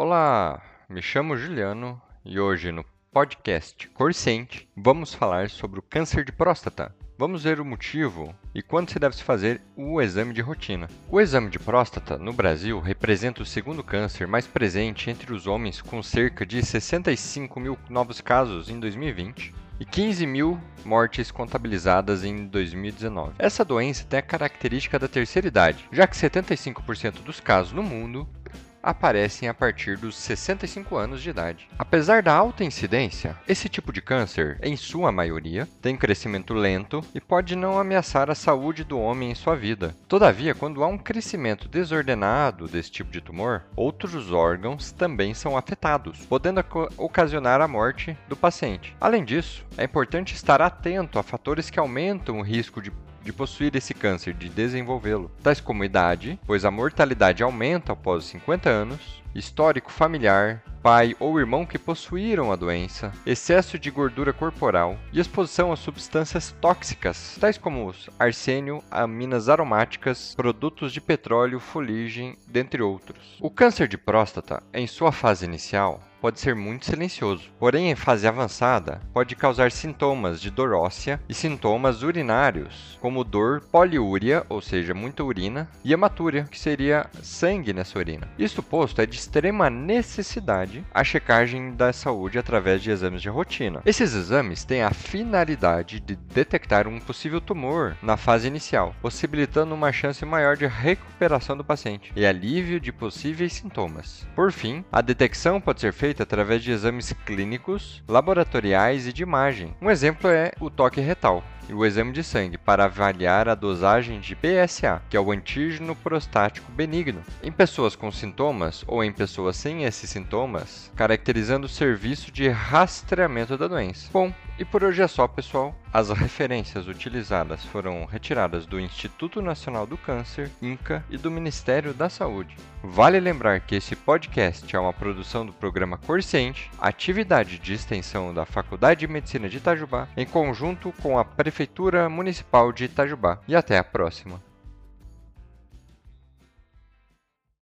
Olá, me chamo Juliano e hoje no podcast Corciente vamos falar sobre o câncer de próstata. Vamos ver o motivo e quando se deve se fazer o exame de rotina. O exame de próstata no Brasil representa o segundo câncer mais presente entre os homens, com cerca de 65 mil novos casos em 2020 e 15 mil mortes contabilizadas em 2019. Essa doença tem a característica da terceira idade, já que 75% dos casos no mundo aparecem a partir dos 65 anos de idade. Apesar da alta incidência, esse tipo de câncer, em sua maioria, tem crescimento lento e pode não ameaçar a saúde do homem em sua vida. Todavia, quando há um crescimento desordenado desse tipo de tumor, outros órgãos também são afetados, podendo ocasionar a morte do paciente. Além disso, é importante estar atento a fatores que aumentam o risco de de possuir esse câncer, de desenvolvê-lo, tais como idade, pois a mortalidade aumenta após os 50 anos, histórico familiar, pai ou irmão que possuíram a doença, excesso de gordura corporal e exposição a substâncias tóxicas, tais como arsênio, aminas aromáticas, produtos de petróleo, fuligem, dentre outros. O câncer de próstata, em sua fase inicial, pode ser muito silencioso, porém em fase avançada pode causar sintomas de dor óssea e sintomas urinários, como dor poliúria, ou seja, muita urina, e hematúria, que seria sangue nessa urina. Isto posto, é de extrema necessidade a checagem da saúde através de exames de rotina. Esses exames têm a finalidade de detectar um possível tumor na fase inicial, possibilitando uma chance maior de recuperação do paciente e alívio de possíveis sintomas. Por fim, a detecção pode ser feita feita através de exames clínicos, laboratoriais e de imagem. Um exemplo é o toque retal e o exame de sangue para avaliar a dosagem de PSA, que é o antígeno prostático benigno, em pessoas com sintomas ou em pessoas sem esses sintomas, caracterizando o serviço de rastreamento da doença. Bom, e por hoje é só, pessoal. As referências utilizadas foram retiradas do Instituto Nacional do Câncer, INCA e do Ministério da Saúde. Vale lembrar que esse podcast é uma produção do programa Corciente, atividade de extensão da Faculdade de Medicina de Itajubá, em conjunto com a Prefeitura Municipal de Itajubá. E até a próxima.